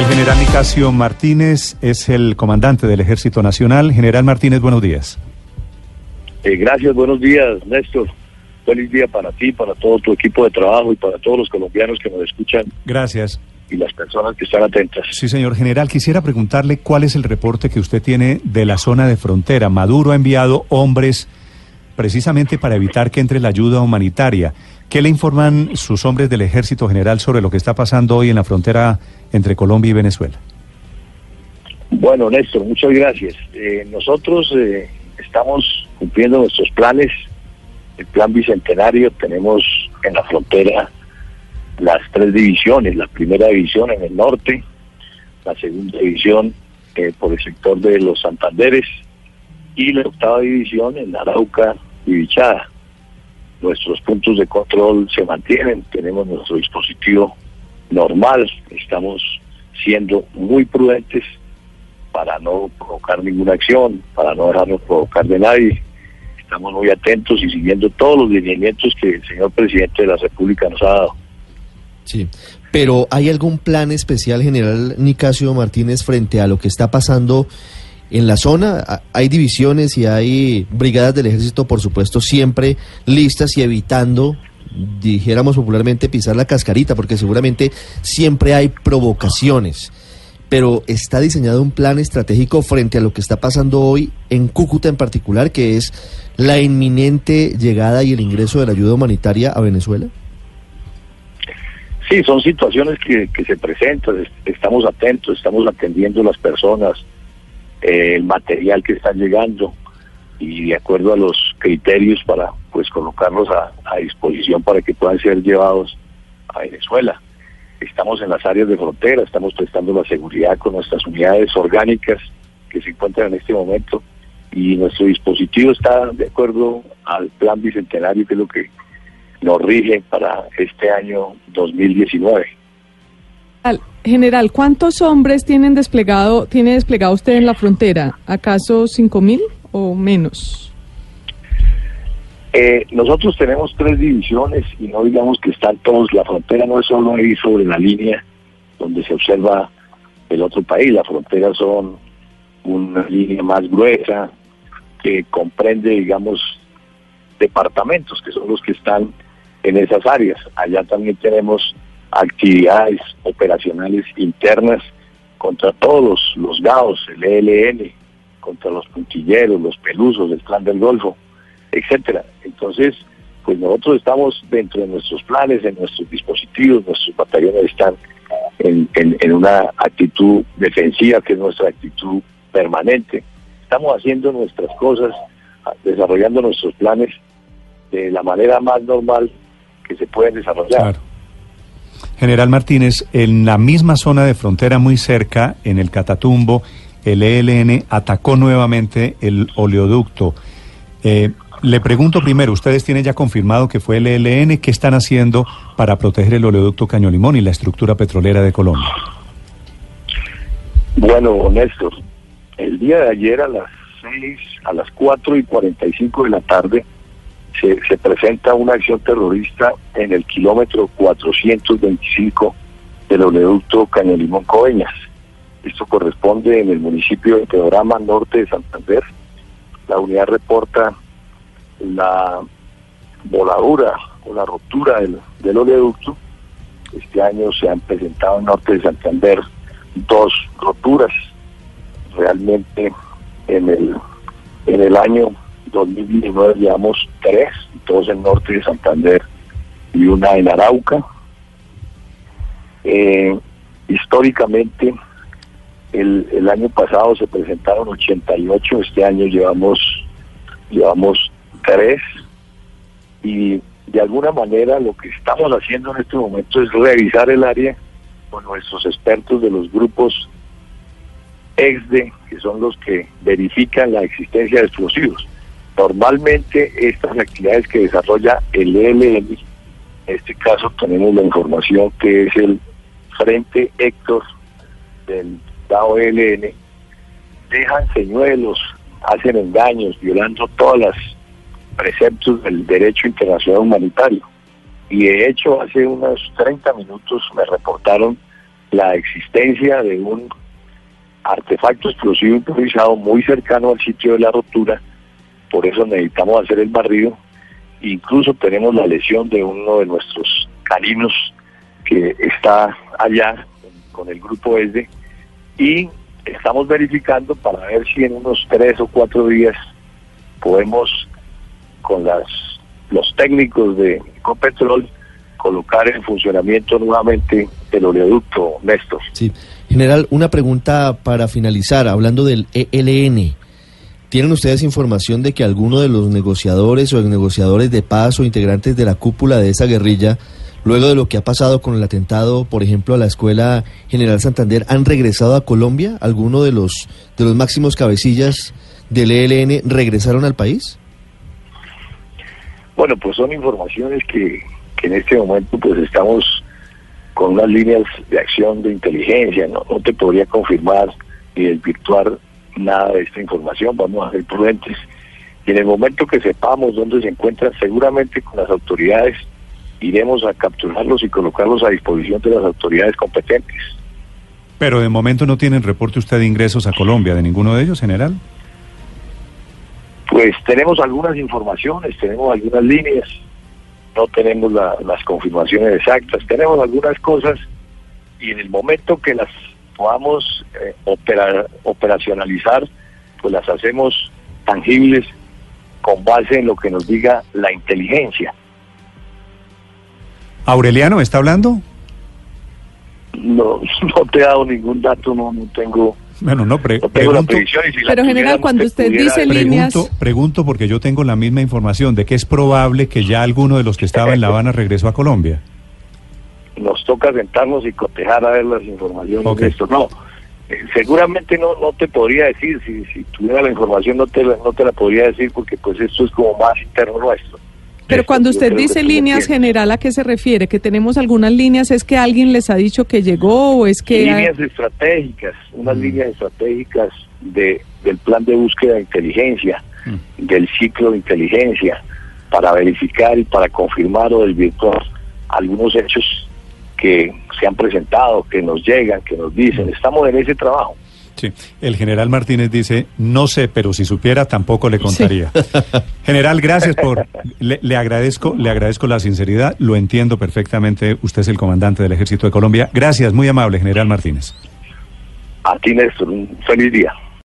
El general Nicasio Martínez es el comandante del Ejército Nacional. General Martínez, buenos días. Eh, gracias, buenos días, Néstor. Feliz día para ti, para todo tu equipo de trabajo y para todos los colombianos que nos escuchan. Gracias. Y las personas que están atentas. Sí, señor general, quisiera preguntarle cuál es el reporte que usted tiene de la zona de frontera. Maduro ha enviado hombres precisamente para evitar que entre la ayuda humanitaria. ¿Qué le informan sus hombres del ejército general sobre lo que está pasando hoy en la frontera entre Colombia y Venezuela? Bueno, Néstor, muchas gracias. Eh, nosotros eh, estamos cumpliendo nuestros planes. El plan bicentenario tenemos en la frontera las tres divisiones. La primera división en el norte, la segunda división eh, por el sector de los Santanderes y la octava división en Arauca y Bichada nuestros puntos de control se mantienen, tenemos nuestro dispositivo normal, estamos siendo muy prudentes para no provocar ninguna acción, para no dejarnos provocar de nadie. Estamos muy atentos y siguiendo todos los lineamientos que el señor presidente de la República nos ha dado. Sí, pero ¿hay algún plan especial, general Nicasio Martínez, frente a lo que está pasando en la zona hay divisiones y hay brigadas del ejército, por supuesto, siempre listas y evitando, dijéramos popularmente, pisar la cascarita, porque seguramente siempre hay provocaciones. Pero está diseñado un plan estratégico frente a lo que está pasando hoy en Cúcuta en particular, que es la inminente llegada y el ingreso de la ayuda humanitaria a Venezuela. Sí, son situaciones que, se presentan, estamos atentos, estamos atendiendo a las personas, el material que está llegando y de acuerdo a los criterios para pues colocarlos a, disposición para que puedan ser llevados a Venezuela. Estamos en las áreas de frontera, estamos prestando la seguridad con nuestras unidades orgánicas que se encuentran en este momento y nuestro dispositivo está de acuerdo al plan bicentenario que es lo que nos rige para este año 2019. General, ¿cuántos hombres tienen desplegado, tiene desplegado usted en la frontera? ¿Acaso cinco mil o menos? Eh, nosotros tenemos tres divisiones y no digamos que están todos. La frontera no es solo ahí sobre la línea donde se observa el otro país. La frontera son una línea más gruesa que comprende, digamos, departamentos que son los que están en esas áreas. Allá también tenemos actividades operacionales internas contra todos los GAOs, el ELN, contra los puntilleros, los pelusos, el clan del Golfo, etcétera. Entonces, pues nosotros estamos dentro de nuestros planes, en nuestros dispositivos, nuestros batallones están en, en una actitud defensiva, que es nuestra actitud permanente. Estamos haciendo nuestras cosas, desarrollando nuestros planes de la manera más normal que se pueden desarrollar. General Martínez, en la misma zona de frontera muy cerca, en el Catatumbo, el ELN atacó nuevamente el oleoducto. Eh, le pregunto primero, ¿ustedes tienen ya confirmado que fue el ELN? ¿Qué están haciendo para proteger el oleoducto Caño Limón y la estructura petrolera de Colombia? Bueno, Néstor, el día de ayer a las 6, a las 4 y 45 de la tarde, se, presenta una acción terrorista en el kilómetro 425 del oleoducto Cañolimón Coveñas. Esto corresponde en el municipio de Teorama, norte de Santander. La unidad reporta la voladura o la ruptura del, del oleoducto. Este año se han presentado en norte de Santander dos roturas. Realmente en el, en el año 2019 llevamos tres, dos en norte de Santander y una en Arauca. Eh, históricamente, el, el, año pasado se presentaron 88, este año llevamos, llevamos tres y de alguna manera lo que estamos haciendo en este momento es revisar el área con nuestros expertos de los grupos EXDE, que son los que verifican la existencia de explosivos. Normalmente estas actividades que desarrolla el ELN, en este caso tenemos la información que es el Frente Héctor del DAO ELN, dejan señuelos, hacen engaños, violando todos los preceptos del derecho internacional humanitario. Y de hecho hace unos 30 minutos me reportaron la existencia de un artefacto explosivo improvisado muy cercano al sitio de la rotura, por eso necesitamos hacer el barrido. Incluso tenemos la lesión de uno de nuestros caninos que está allá con el grupo ESDE y estamos verificando para ver si en unos tres o cuatro días podemos con las los técnicos de Copetrol colocar en funcionamiento nuevamente el oleoducto, Néstor. Sí. General, una pregunta para finalizar, hablando del ELN. ¿Tienen ustedes información de que alguno de los negociadores o negociadores de paz o integrantes de la cúpula de esa guerrilla, luego de lo que ha pasado con el atentado, por ejemplo, a la escuela General Santander, han regresado a Colombia? ¿Alguno de los, de los máximos cabecillas del ELN regresaron al país? Bueno, pues son informaciones que, que en este momento pues estamos con unas líneas de acción de inteligencia, no, no te podría confirmar ni desvirtuar nada de esta información, vamos a ser prudentes. Y en el momento que sepamos dónde se encuentran, seguramente con las autoridades iremos a capturarlos y colocarlos a disposición de las autoridades competentes. Pero de momento no tienen reporte usted de ingresos a Colombia, de ninguno de ellos, general. Pues tenemos algunas informaciones, tenemos algunas líneas, no tenemos las confirmaciones exactas, tenemos algunas cosas y en el momento que las podamos eh, operacionalizar, pues las hacemos tangibles con base en lo que nos diga la inteligencia. Aureliano, ¿está hablando? No, no te he dado ningún dato, no, no tengo bueno, no, pre pregunto, Pero general, cuando usted dice líneas... Pregunto porque yo tengo la misma información de que es probable que ya alguno de los que estaba en La Habana regresó a Colombia. Nos toca sentarnos y cotejar a ver las informaciones de esto. No, seguramente no no te podría decir, si, si tuviera la información no te, no te la podría decir porque pues esto es como más interno nuestro. Pero cuando usted dice líneas general, ¿a qué se refiere? ¿Que tenemos algunas líneas? ¿Es que alguien les ha dicho que llegó o es que...? Líneas estratégicas, unas mm. líneas estratégicas de, del plan de búsqueda de inteligencia, mm. del ciclo de inteligencia, para verificar y para confirmar o desvirtuar algunos hechos que se han presentado, que nos llegan, que nos dicen. Estamos en ese trabajo. Sí, el general Martínez dice, no sé, pero si supiera tampoco le contaría. General, gracias por, le, agradezco, le agradezco la sinceridad, lo entiendo perfectamente, usted es el comandante del Ejército de Colombia. Gracias, muy amable, general Martínez. A ti, Néstor, un feliz día.